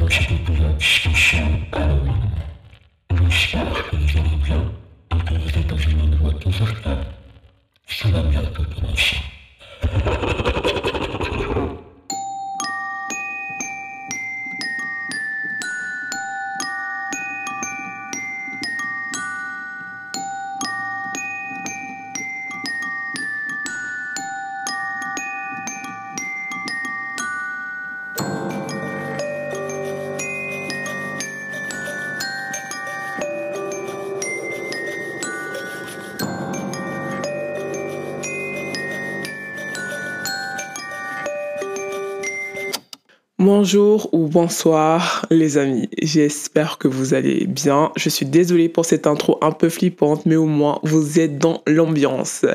dans cet épisode spécial Bonjour ou bonsoir les amis, j'espère que vous allez bien. Je suis désolée pour cette intro un peu flippante, mais au moins vous êtes dans l'ambiance.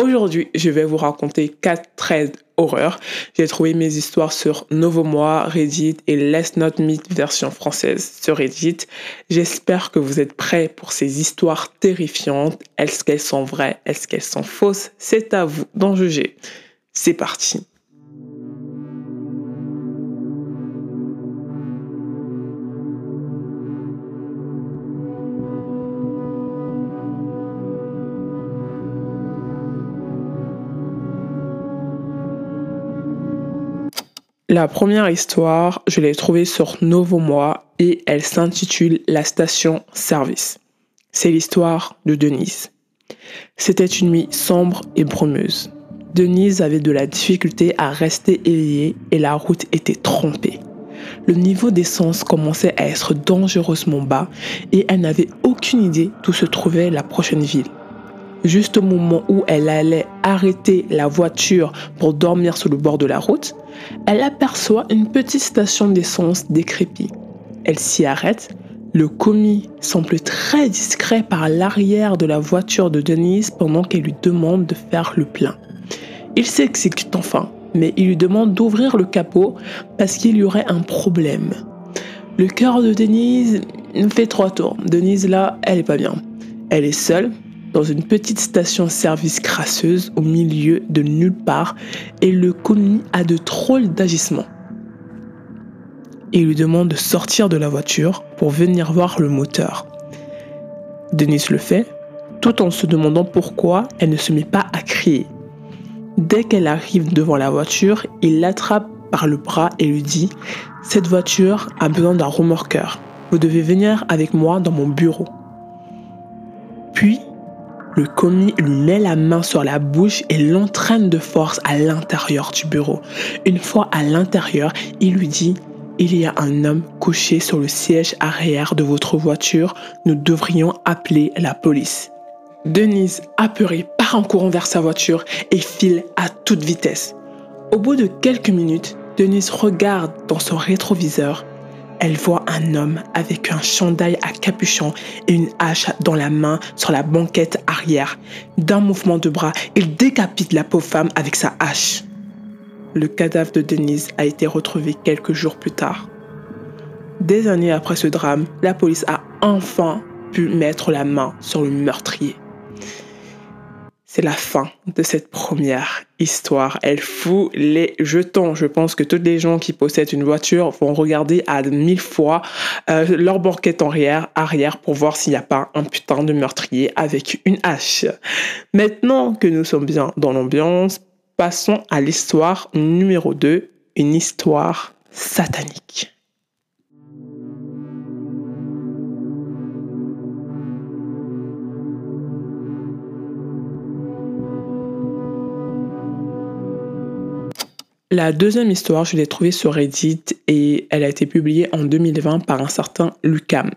Aujourd'hui, je vais vous raconter 4 trades horreurs. J'ai trouvé mes histoires sur Novomois, Reddit et Let's Not Meet version française sur Reddit. J'espère que vous êtes prêts pour ces histoires terrifiantes. Est-ce qu'elles sont vraies? Est-ce qu'elles sont fausses? C'est à vous d'en juger. C'est parti. La première histoire, je l'ai trouvée sur Novomois et elle s'intitule La station service. C'est l'histoire de Denise. C'était une nuit sombre et brumeuse. Denise avait de la difficulté à rester éveillée et la route était trompée. Le niveau d'essence commençait à être dangereusement bas et elle n'avait aucune idée d'où se trouvait la prochaine ville. Juste au moment où elle allait arrêter la voiture pour dormir sur le bord de la route, elle aperçoit une petite station d'essence décrépite. Elle s'y arrête. Le commis semble très discret par l'arrière de la voiture de Denise pendant qu'elle lui demande de faire le plein. Il s'exécute enfin, mais il lui demande d'ouvrir le capot parce qu'il y aurait un problème. Le cœur de Denise fait trois tours. Denise, là, elle est pas bien. Elle est seule, dans une petite station-service crasseuse au milieu de nulle part et le commis a de drôles d'agissements. Il lui demande de sortir de la voiture pour venir voir le moteur. Denis le fait, tout en se demandant pourquoi elle ne se met pas à crier. Dès qu'elle arrive devant la voiture, il l'attrape par le bras et lui dit ⁇ Cette voiture a besoin d'un remorqueur. Vous devez venir avec moi dans mon bureau. ⁇ Puis, le commis lui met la main sur la bouche et l'entraîne de force à l'intérieur du bureau. Une fois à l'intérieur, il lui dit il y a un homme couché sur le siège arrière de votre voiture. Nous devrions appeler la police. Denise, apeurée, part en courant vers sa voiture et file à toute vitesse. Au bout de quelques minutes, Denise regarde dans son rétroviseur elle voit un homme avec un chandail à capuchon et une hache dans la main sur la banquette arrière. D'un mouvement de bras, il décapite la pauvre femme avec sa hache. Le cadavre de Denise a été retrouvé quelques jours plus tard. Des années après ce drame, la police a enfin pu mettre la main sur le meurtrier. C'est la fin de cette première histoire. Elle fout les jetons. Je pense que tous les gens qui possèdent une voiture vont regarder à mille fois euh, leur banquette arrière, arrière pour voir s'il n'y a pas un putain de meurtrier avec une hache. Maintenant que nous sommes bien dans l'ambiance, passons à l'histoire numéro 2, une histoire satanique. La deuxième histoire, je l'ai trouvée sur Reddit et elle a été publiée en 2020 par un certain Lucam.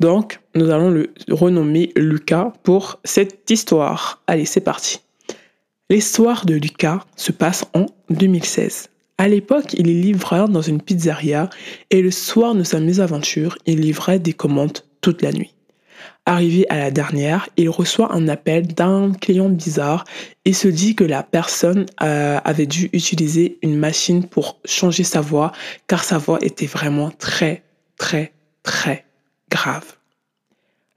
Donc, nous allons le renommer Lucas pour cette histoire. Allez, c'est parti. L'histoire de Lucas se passe en 2016. À l'époque, il est livreur dans une pizzeria et le soir de sa mésaventure, il livrait des commandes toute la nuit. Arrivé à la dernière, il reçoit un appel d'un client bizarre et se dit que la personne euh, avait dû utiliser une machine pour changer sa voix car sa voix était vraiment très, très, très grave.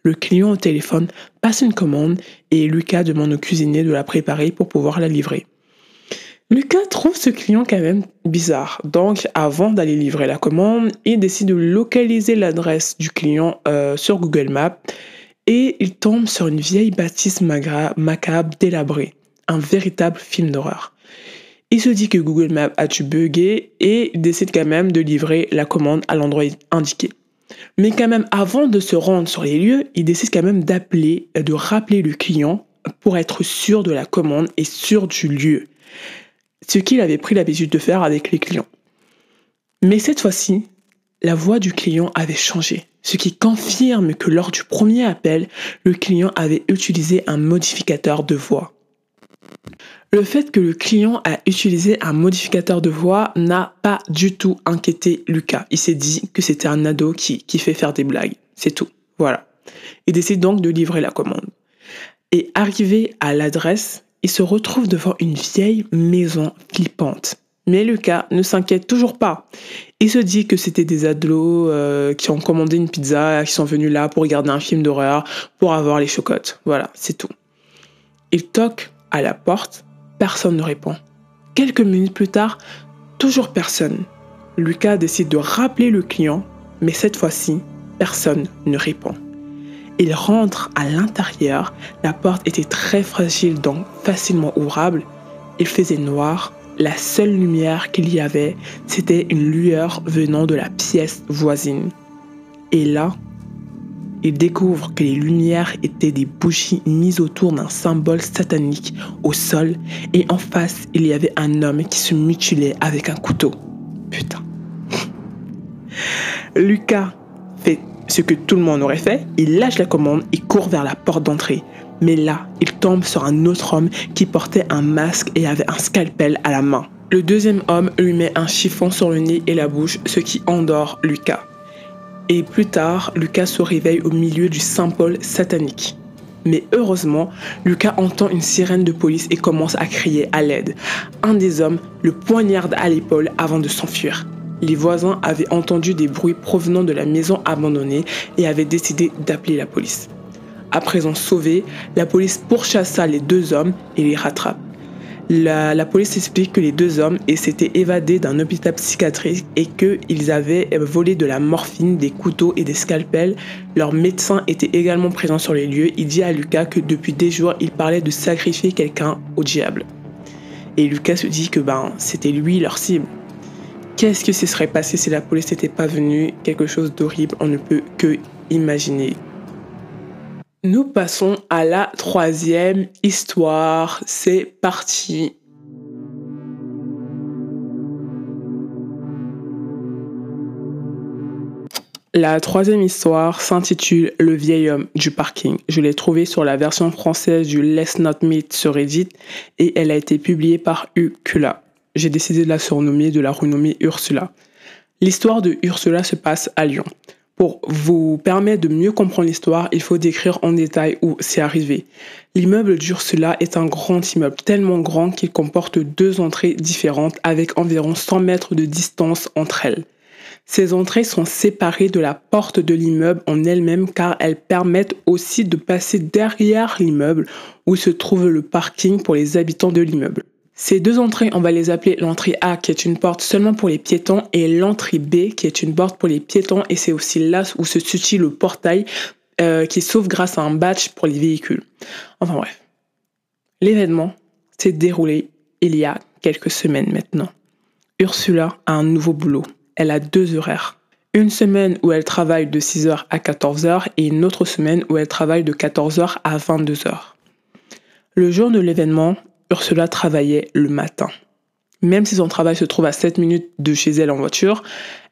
Le client au téléphone passe une commande et Lucas demande au cuisinier de la préparer pour pouvoir la livrer. Lucas trouve ce client quand même bizarre. Donc, avant d'aller livrer la commande, il décide de localiser l'adresse du client euh, sur Google Maps et il tombe sur une vieille bâtisse macabre délabrée. Un véritable film d'horreur. Il se dit que Google Maps a dû bugger et il décide quand même de livrer la commande à l'endroit indiqué. Mais quand même, avant de se rendre sur les lieux, il décide quand même d'appeler, de rappeler le client pour être sûr de la commande et sûr du lieu ce qu'il avait pris l'habitude de faire avec les clients. Mais cette fois-ci, la voix du client avait changé, ce qui confirme que lors du premier appel, le client avait utilisé un modificateur de voix. Le fait que le client a utilisé un modificateur de voix n'a pas du tout inquiété Lucas. Il s'est dit que c'était un ado qui, qui fait faire des blagues. C'est tout. Voilà. Il décide donc de livrer la commande. Et arrivé à l'adresse, il se retrouve devant une vieille maison flippante. Mais Lucas ne s'inquiète toujours pas. Il se dit que c'était des ados euh, qui ont commandé une pizza, qui sont venus là pour regarder un film d'horreur, pour avoir les chocottes. Voilà, c'est tout. Il toque à la porte, personne ne répond. Quelques minutes plus tard, toujours personne. Lucas décide de rappeler le client, mais cette fois-ci, personne ne répond. Il rentre à l'intérieur. La porte était très fragile, donc facilement ouvrable. Il faisait noir. La seule lumière qu'il y avait, c'était une lueur venant de la pièce voisine. Et là, il découvre que les lumières étaient des bougies mises autour d'un symbole satanique au sol et en face, il y avait un homme qui se mutilait avec un couteau. Putain. Lucas fait ce que tout le monde aurait fait, il lâche la commande et court vers la porte d'entrée. Mais là, il tombe sur un autre homme qui portait un masque et avait un scalpel à la main. Le deuxième homme lui met un chiffon sur le nez et la bouche, ce qui endort Lucas. Et plus tard, Lucas se réveille au milieu du symbole satanique. Mais heureusement, Lucas entend une sirène de police et commence à crier à l'aide. Un des hommes le poignarde à l'épaule avant de s'enfuir les voisins avaient entendu des bruits provenant de la maison abandonnée et avaient décidé d'appeler la police. À présent sauvés, la police pourchassa les deux hommes et les rattrape. La, police explique que les deux hommes s'étaient évadés d'un hôpital psychiatrique et qu'ils avaient volé de la morphine, des couteaux et des scalpels. Leur médecin était également présent sur les lieux. Il dit à Lucas que depuis des jours, il parlait de sacrifier quelqu'un au diable. Et Lucas se dit que ben, c'était lui leur cible. Qu'est-ce que ce serait passé si la police n'était pas venue? Quelque chose d'horrible, on ne peut que imaginer. Nous passons à la troisième histoire. C'est parti. La troisième histoire s'intitule Le vieil homme du parking. Je l'ai trouvée sur la version française du Let's Not Meet sur Reddit et elle a été publiée par Ucula j'ai décidé de la surnommer, de la renommer Ursula. L'histoire de Ursula se passe à Lyon. Pour vous permettre de mieux comprendre l'histoire, il faut décrire en détail où c'est arrivé. L'immeuble d'Ursula est un grand immeuble, tellement grand qu'il comporte deux entrées différentes avec environ 100 mètres de distance entre elles. Ces entrées sont séparées de la porte de l'immeuble en elle-même car elles permettent aussi de passer derrière l'immeuble où se trouve le parking pour les habitants de l'immeuble. Ces deux entrées, on va les appeler l'entrée A qui est une porte seulement pour les piétons et l'entrée B qui est une porte pour les piétons et c'est aussi là où se situe le portail euh, qui s'ouvre grâce à un badge pour les véhicules. Enfin bref. L'événement s'est déroulé il y a quelques semaines maintenant. Ursula a un nouveau boulot. Elle a deux horaires. Une semaine où elle travaille de 6h à 14h et une autre semaine où elle travaille de 14h à 22h. Le jour de l'événement, Ursula travaillait le matin. Même si son travail se trouve à 7 minutes de chez elle en voiture,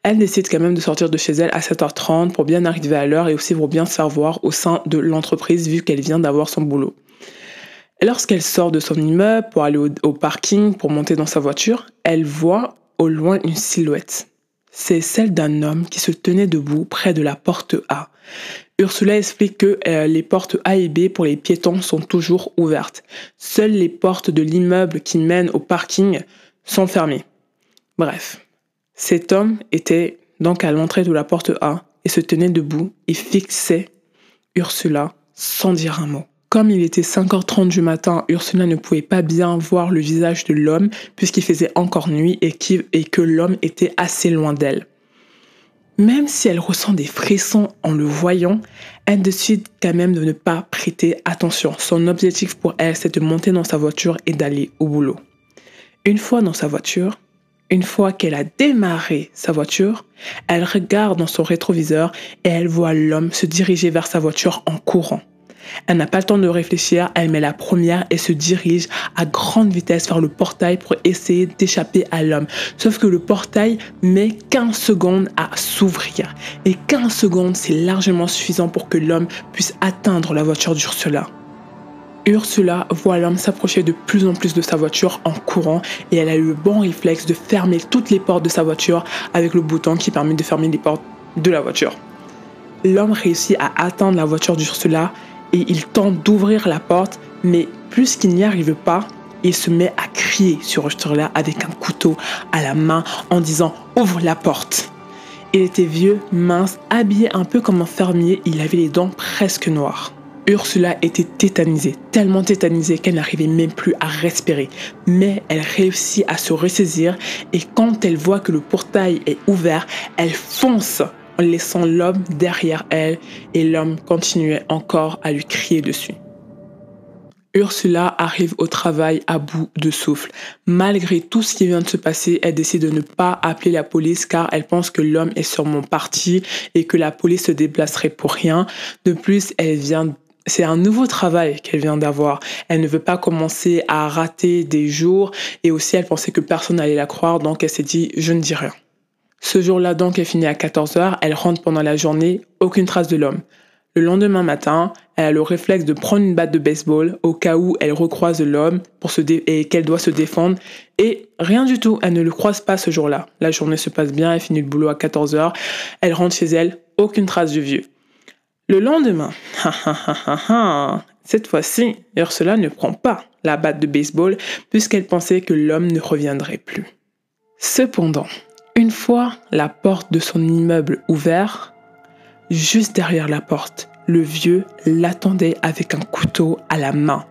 elle décide quand même de sortir de chez elle à 7h30 pour bien arriver à l'heure et aussi pour bien se faire voir au sein de l'entreprise vu qu'elle vient d'avoir son boulot. lorsqu'elle sort de son immeuble pour aller au, parking, pour monter dans sa voiture, elle voit au loin une silhouette. C'est celle d'un homme qui se tenait debout près de la porte A. Ursula explique que euh, les portes A et B pour les piétons sont toujours ouvertes. Seules les portes de l'immeuble qui mènent au parking sont fermées. Bref, cet homme était donc à l'entrée de la porte A et se tenait debout et fixait Ursula sans dire un mot. Comme il était 5h30 du matin, Ursula ne pouvait pas bien voir le visage de l'homme puisqu'il faisait encore nuit et, que l'homme était assez loin d'elle. Même si elle ressent des frissons en le voyant, elle décide quand même de ne pas prêter attention. Son objectif pour elle, c'est de monter dans sa voiture et d'aller au boulot. Une fois dans sa voiture, une fois qu'elle a démarré sa voiture, elle regarde dans son rétroviseur et elle voit l'homme se diriger vers sa voiture en courant. Elle n'a pas le temps de réfléchir, elle met la première et se dirige à grande vitesse vers le portail pour essayer d'échapper à l'homme. Sauf que le portail met 15 secondes à s'ouvrir. Et 15 secondes, c'est largement suffisant pour que l'homme puisse atteindre la voiture d'Ursula. Ursula voit l'homme s'approcher de plus en plus de sa voiture en courant et elle a eu le bon réflexe de fermer toutes les portes de sa voiture avec le bouton qui permet de fermer les portes de la voiture. L'homme réussit à atteindre la voiture d'Ursula et il tente d'ouvrir la porte, mais plus qu'il n'y arrive pas, il se met à crier sur Ursula avec un couteau à la main en disant Ouvre la porte. Il était vieux, mince, habillé un peu comme un fermier, il avait les dents presque noires. Ursula était tétanisée, tellement tétanisée qu'elle n'arrivait même plus à respirer. Mais elle réussit à se ressaisir et quand elle voit que le portail est ouvert, elle fonce en laissant l'homme derrière elle et l'homme continuait encore à lui crier dessus. Ursula arrive au travail à bout de souffle. Malgré tout ce qui vient de se passer, elle décide de ne pas appeler la police car elle pense que l'homme est sûrement parti et que la police se déplacerait pour rien. De plus, elle vient c'est un nouveau travail qu'elle vient d'avoir. Elle ne veut pas commencer à rater des jours et aussi elle pensait que personne n'allait la croire donc elle s'est dit je ne dis rien. Ce jour-là donc elle finit à 14h, elle rentre pendant la journée, aucune trace de l'homme. Le lendemain matin, elle a le réflexe de prendre une batte de baseball au cas où elle recroise l'homme pour et qu'elle doit se défendre. Et rien du tout, elle ne le croise pas ce jour-là. La journée se passe bien, elle finit le boulot à 14h, elle rentre chez elle, aucune trace du vieux. Le lendemain, cette fois-ci, Ursula ne prend pas la batte de baseball puisqu'elle pensait que l'homme ne reviendrait plus. Cependant, une fois la porte de son immeuble ouverte, juste derrière la porte, le vieux l'attendait avec un couteau à la main.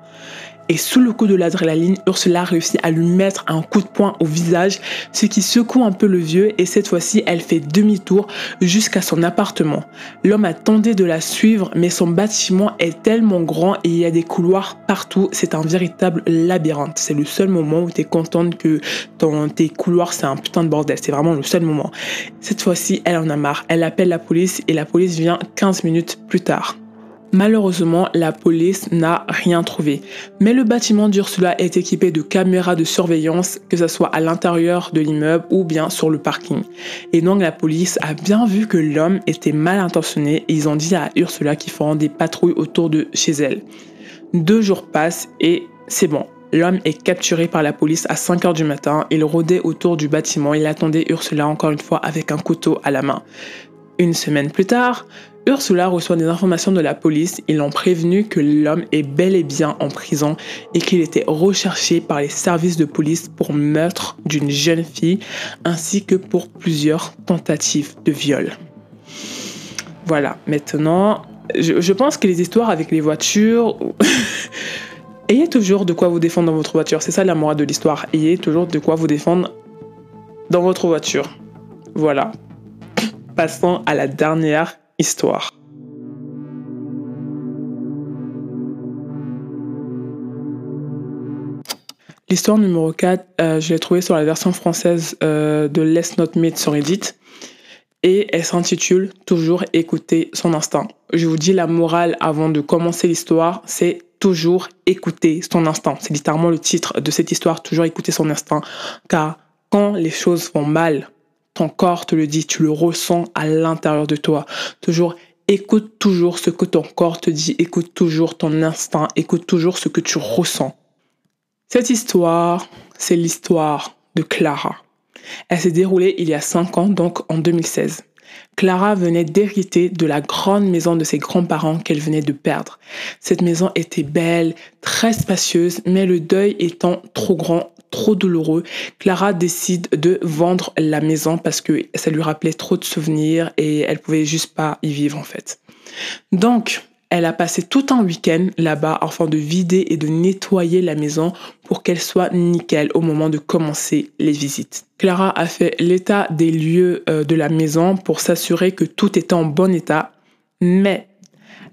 Et sous le coup de l'adrénaline, Ursula réussit à lui mettre un coup de poing au visage, ce qui secoue un peu le vieux et cette fois-ci, elle fait demi-tour jusqu'à son appartement. L'homme a tenté de la suivre, mais son bâtiment est tellement grand et il y a des couloirs partout. C'est un véritable labyrinthe. C'est le seul moment où tu es contente que dans tes couloirs, c'est un putain de bordel. C'est vraiment le seul moment. Cette fois-ci, elle en a marre. Elle appelle la police et la police vient 15 minutes plus tard. Malheureusement, la police n'a rien trouvé. Mais le bâtiment d'Ursula est équipé de caméras de surveillance, que ce soit à l'intérieur de l'immeuble ou bien sur le parking. Et donc la police a bien vu que l'homme était mal intentionné et ils ont dit à Ursula qu'ils feront des patrouilles autour de chez elle. Deux jours passent et c'est bon. L'homme est capturé par la police à 5 heures du matin. Il rôdait autour du bâtiment. Il attendait Ursula encore une fois avec un couteau à la main. Une semaine plus tard, Ursula reçoit des informations de la police. Ils l'ont prévenu que l'homme est bel et bien en prison et qu'il était recherché par les services de police pour meurtre d'une jeune fille ainsi que pour plusieurs tentatives de viol. Voilà, maintenant, je, pense que les histoires avec les voitures... Ayez toujours de quoi vous défendre dans votre voiture. C'est ça la de l'histoire. Ayez toujours de quoi vous défendre dans votre voiture. Voilà. Passons à la dernière Histoire. L'histoire numéro 4, euh, je l'ai trouvée sur la version française euh, de Let's Not Meet sur Reddit. Et elle s'intitule Toujours écouter son instinct. Je vous dis la morale avant de commencer l'histoire, c'est toujours écouter son instinct. C'est littéralement le titre de cette histoire, toujours écouter son instinct. Car quand les choses vont mal, ton corps te le dit, tu le ressens à l'intérieur de toi. Toujours écoute toujours ce que ton corps te dit, écoute toujours ton instinct, écoute toujours ce que tu ressens. Cette histoire, c'est l'histoire de Clara. Elle s'est déroulée il y a 5 ans, donc en 2016. Clara venait d'hériter de la grande maison de ses grands-parents qu'elle venait de perdre. Cette maison était belle, très spacieuse, mais le deuil étant trop grand, trop douloureux, Clara décide de vendre la maison parce que ça lui rappelait trop de souvenirs et elle pouvait juste pas y vivre en fait. Donc, Elle a passé tout un week-end là-bas afin de vider et de nettoyer la maison pour qu'elle soit nickel au moment de commencer les visites. Clara a fait l'état des lieux euh, de la maison pour s'assurer que tout était en bon état, mais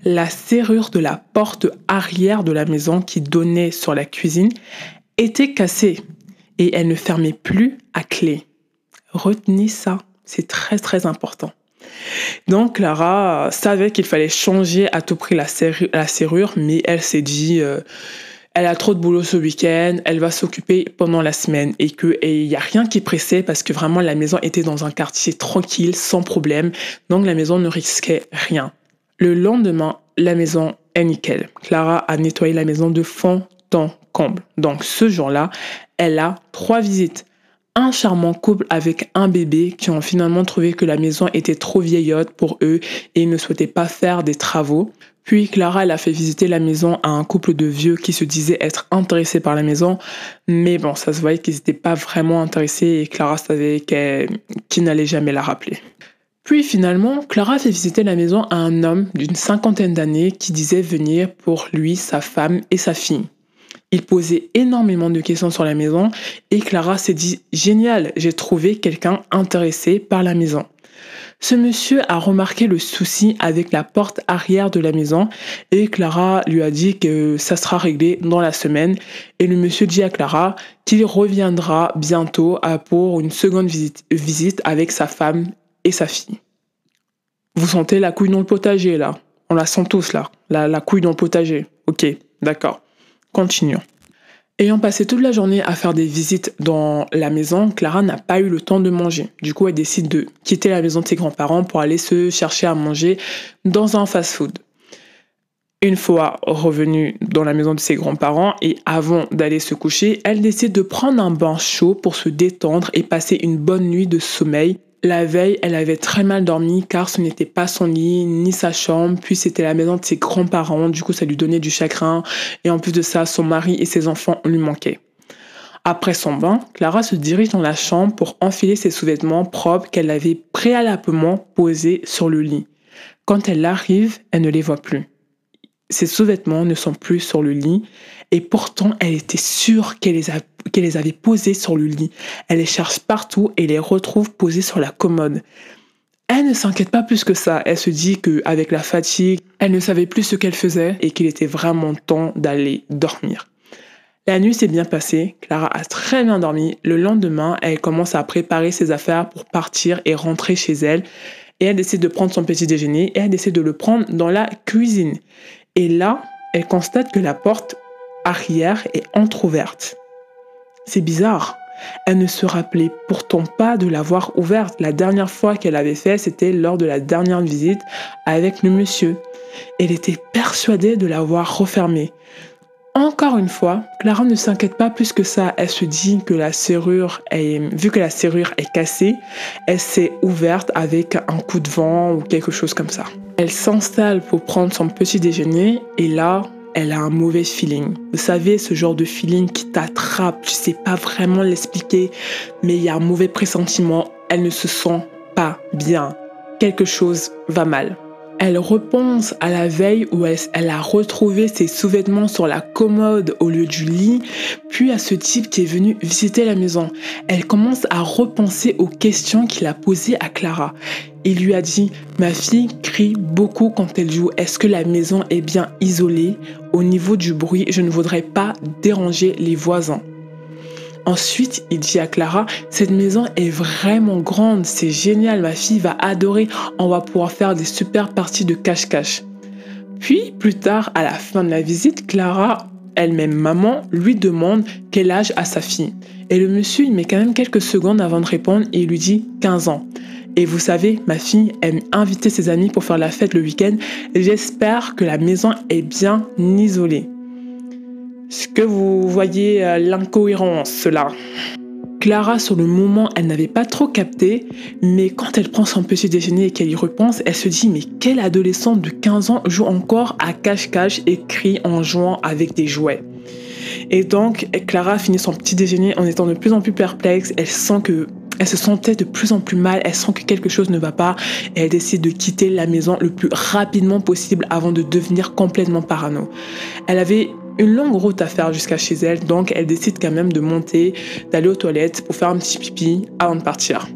la serrure de la porte arrière de la maison qui donnait sur la cuisine était cassée et elle ne fermait plus à clé. Retenez ça, c'est très très important. Donc Clara savait qu'il fallait changer à tout prix la, serrure, mais elle s'est dit, euh, elle a trop de boulot ce week-end, elle va s'occuper pendant la semaine et qu'il n'y a rien qui pressait parce que vraiment la maison était dans un quartier tranquille, sans problème, donc la maison ne risquait rien. Le lendemain, la maison est nickel. Clara a nettoyé la maison de fond en Donc ce jour-là, elle a trois visites un charmant couple avec un bébé qui ont finalement trouvé que la maison était trop vieillotte pour eux et ne souhaitaient pas faire des travaux. Puis Clara, elle a fait visiter la maison à un couple de vieux qui se disaient être intéressés par la maison. Mais bon, ça se voyait qu'ils n'étaient pas vraiment intéressés et Clara savait qu'il n'allait jamais la rappeler. Puis finalement, Clara fait visiter la maison à un homme d'une cinquantaine d'années qui disait venir pour lui, sa femme et sa fille. Il posait énormément de questions sur la maison et Clara s'est dit génial, j'ai trouvé quelqu'un intéressé par la maison. Ce monsieur a remarqué le souci avec la porte arrière de la maison et Clara lui a dit que ça sera réglé dans la semaine et le monsieur dit à Clara qu'il reviendra bientôt pour une seconde visite, visite avec sa femme et sa fille. Vous sentez la couille dans le potager là On la sent tous là, la, la couille dans le potager. Ok, d'accord. Continuons. Ayant passé toute la journée à faire des visites dans la maison, Clara n'a pas eu le temps de manger. Du coup, elle décide de quitter la maison de ses grands-parents pour aller se chercher à manger dans un fast-food. Une fois revenue dans la maison de ses grands-parents et avant d'aller se coucher, elle décide de prendre un bain chaud pour se détendre et passer une bonne nuit de sommeil la veille, elle avait très mal dormi car ce n'était pas son lit ni sa chambre, puis c'était la maison de ses grands-parents, du coup ça lui donnait du chagrin, et en plus de ça, son mari et ses enfants lui manquaient. Après son bain, Clara se dirige dans la chambre pour enfiler ses sous-vêtements propres qu'elle avait préalablement posés sur le lit. Quand elle arrive, elle ne les voit plus. Ses sous-vêtements ne sont plus sur le lit et pourtant elle était sûre qu'elle les, avait posés sur le lit. Elle les cherche partout et les retrouve posés sur la commode. Elle ne s'inquiète pas plus que ça. Elle se dit qu'avec la fatigue, elle ne savait plus ce qu'elle faisait et qu'il était vraiment temps d'aller dormir. La nuit s'est bien passée, Clara a très bien dormi. Le lendemain, elle commence à préparer ses affaires pour partir et rentrer chez elle. Et elle décide de prendre son petit déjeuner et elle décide de le prendre dans la cuisine. Et là, elle constate que la porte arrière est entr'ouverte. C'est bizarre. Elle ne se rappelait pourtant pas de l'avoir ouverte. La dernière fois qu'elle avait fait, c'était lors de la dernière visite avec le monsieur. Elle était persuadée de l'avoir refermée. Encore une fois, Clara ne s'inquiète pas plus que ça. Elle se dit que la serrure est, vu que la serrure est cassée, elle s'est ouverte avec un coup de vent ou quelque chose comme ça. Elle s'installe pour prendre son petit déjeuner et là, elle a un mauvais feeling. Vous savez, ce genre de feeling qui t'attrape, tu sais pas vraiment l'expliquer, mais il y a un mauvais pressentiment, elle ne se sent pas bien. Quelque chose va mal. Elle repense à la veille où elle, a retrouvé ses sous-vêtements sur la commode au lieu du lit, puis à ce type qui est venu visiter la maison. Elle commence à repenser aux questions qu'il a posées à Clara. Il lui a dit, ma fille crie beaucoup quand elle joue. Est-ce que la maison est bien isolée? Au niveau du bruit, je ne voudrais pas déranger les voisins. Ensuite, il dit à Clara, cette maison est vraiment grande, c'est génial, ma fille va adorer, on va pouvoir faire des super parties de cache-cache. Puis, plus tard, à la fin de la visite, Clara, elle-même maman, lui demande quel âge a sa fille. Et le monsieur, il met quand même quelques secondes avant de répondre et il lui dit 15 ans. Et vous savez, ma fille aime inviter ses amis pour faire la fête le week-end. J'espère que la maison est bien isolée. Est-ce que vous voyez euh, l'incohérence là Clara, sur le moment, elle n'avait pas trop capté, mais quand elle prend son petit déjeuner et qu'elle y repense, elle se dit Mais quelle adolescente de 15 ans joue encore à cache-cache et crie en jouant avec des jouets Et donc, Clara finit son petit déjeuner en étant de plus en plus perplexe. Elle sent que Elle se sentait de plus en plus mal, elle sent que quelque chose ne va pas et elle décide de quitter la maison le plus rapidement possible avant de devenir complètement parano. Elle avait une longue route à faire jusqu'à chez elle, donc elle décide quand même de monter, d'aller aux toilettes pour faire un petit pipi avant de partir.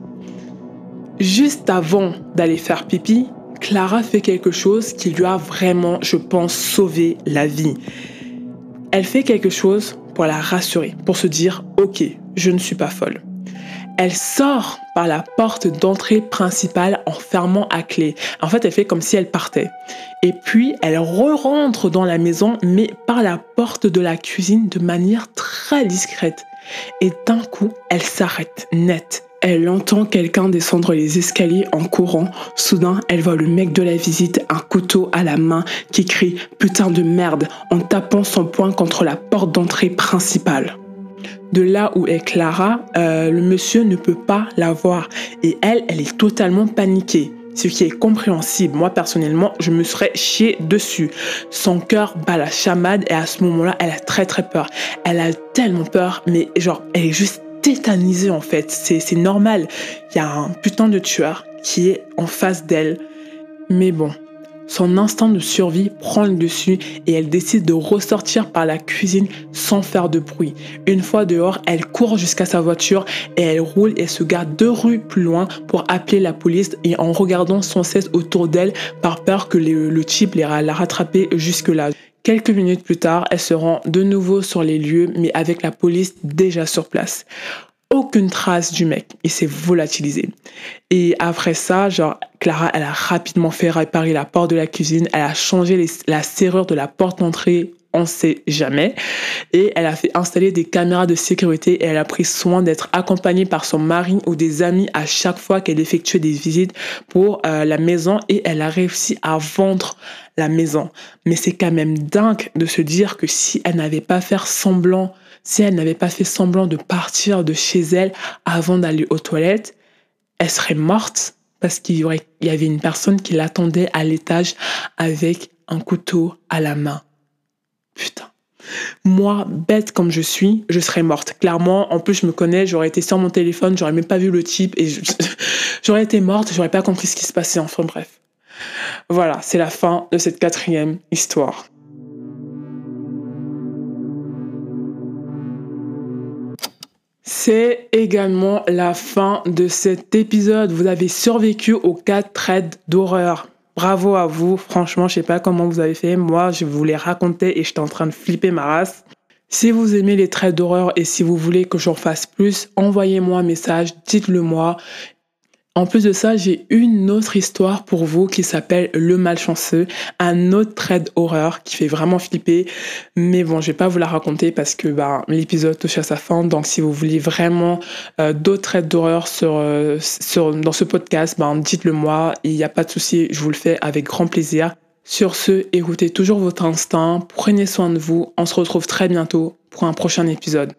Juste avant d'aller faire pipi, Clara fait quelque chose qui lui a vraiment, je pense, sauvé la vie. Elle fait quelque chose pour la rassurer, pour se dire, ok, je ne suis pas folle. Elle sort par la porte d'entrée principale en fermant à clé. En fait, elle fait comme si elle partait. Et puis, elle re-rentre dans la maison, mais par la porte de la cuisine de manière très discrète. Et d'un coup, elle s'arrête net. Elle entend quelqu'un descendre les escaliers en courant. Soudain, elle voit le mec de la visite, un couteau à la main, qui crie Putain de merde en tapant son poing contre la porte d'entrée principale. De là où est Clara, euh, le monsieur ne peut pas la voir. Et elle, elle est totalement paniquée ce qui est compréhensible. Moi, personnellement, je me serais chié dessus. Son cœur bat la chamade et à ce moment-là, elle a très très peur. Elle a tellement peur, mais genre, elle est juste tétanisée en fait. C'est normal. Il y a un putain de tueur qui est en face d'elle. Mais bon, son instinct de survie prend le dessus et elle décide de ressortir par la cuisine sans faire de bruit. Une fois dehors, elle court jusqu'à sa voiture et elle roule et se garde deux rues plus loin pour appeler la police et en regardant sans cesse autour d'elle par peur que le type la rattraper jusque-là. Quelques minutes plus tard, elle se rend de nouveau sur les lieux, mais avec la police déjà sur place. Aucune trace du mec. Il s'est volatilisé. Et après ça, genre, Clara, elle a rapidement fait réparer la porte de la cuisine. Elle a changé la serrure de la porte d'entrée on sait jamais. Et elle a fait installer des caméras de sécurité et elle a pris soin d'être accompagnée par son mari ou des amis à chaque fois qu'elle effectuait des visites pour euh, la maison et elle a réussi à vendre la maison. Mais c'est quand même dingue de se dire que si elle n'avait pas fait semblant, si elle n'avait pas fait semblant de partir de chez elle avant d'aller aux toilettes, elle serait morte parce qu'il y, avait une personne qui l'attendait à l'étage avec un couteau à la main. Putain. Moi, bête comme je suis, je serais morte. Clairement, en plus, je me connais, j'aurais été sur mon téléphone, j'aurais même pas vu le type et j'aurais été morte, j'aurais pas compris ce qui se passait. Enfin, bref. Voilà, c'est la fin de cette quatrième histoire. C'est également la fin de cet épisode. Vous avez survécu aux quatre trades d'horreur. Bravo à vous. Franchement, je sais pas comment vous avez fait. Moi, je vous les racontais et j'étais en train de flipper ma race. Si vous aimez les traits d'horreur et si vous voulez que j'en fasse plus, envoyez-moi un message, dites-le moi en plus de ça, j'ai une autre histoire pour vous qui s'appelle Le Malchanceux, un autre trade horreur qui fait vraiment flipper. Mais bon, je vais pas vous la raconter parce que bah, l'épisode touche à sa fin. Donc, si vous voulez vraiment euh, d'autres trades d'horreur sur, euh, dans ce podcast, bah, dites-le moi. Il n'y a pas de souci, je vous le fais avec grand plaisir. Sur ce, écoutez toujours votre instinct, prenez soin de vous. On se retrouve très bientôt pour un prochain épisode.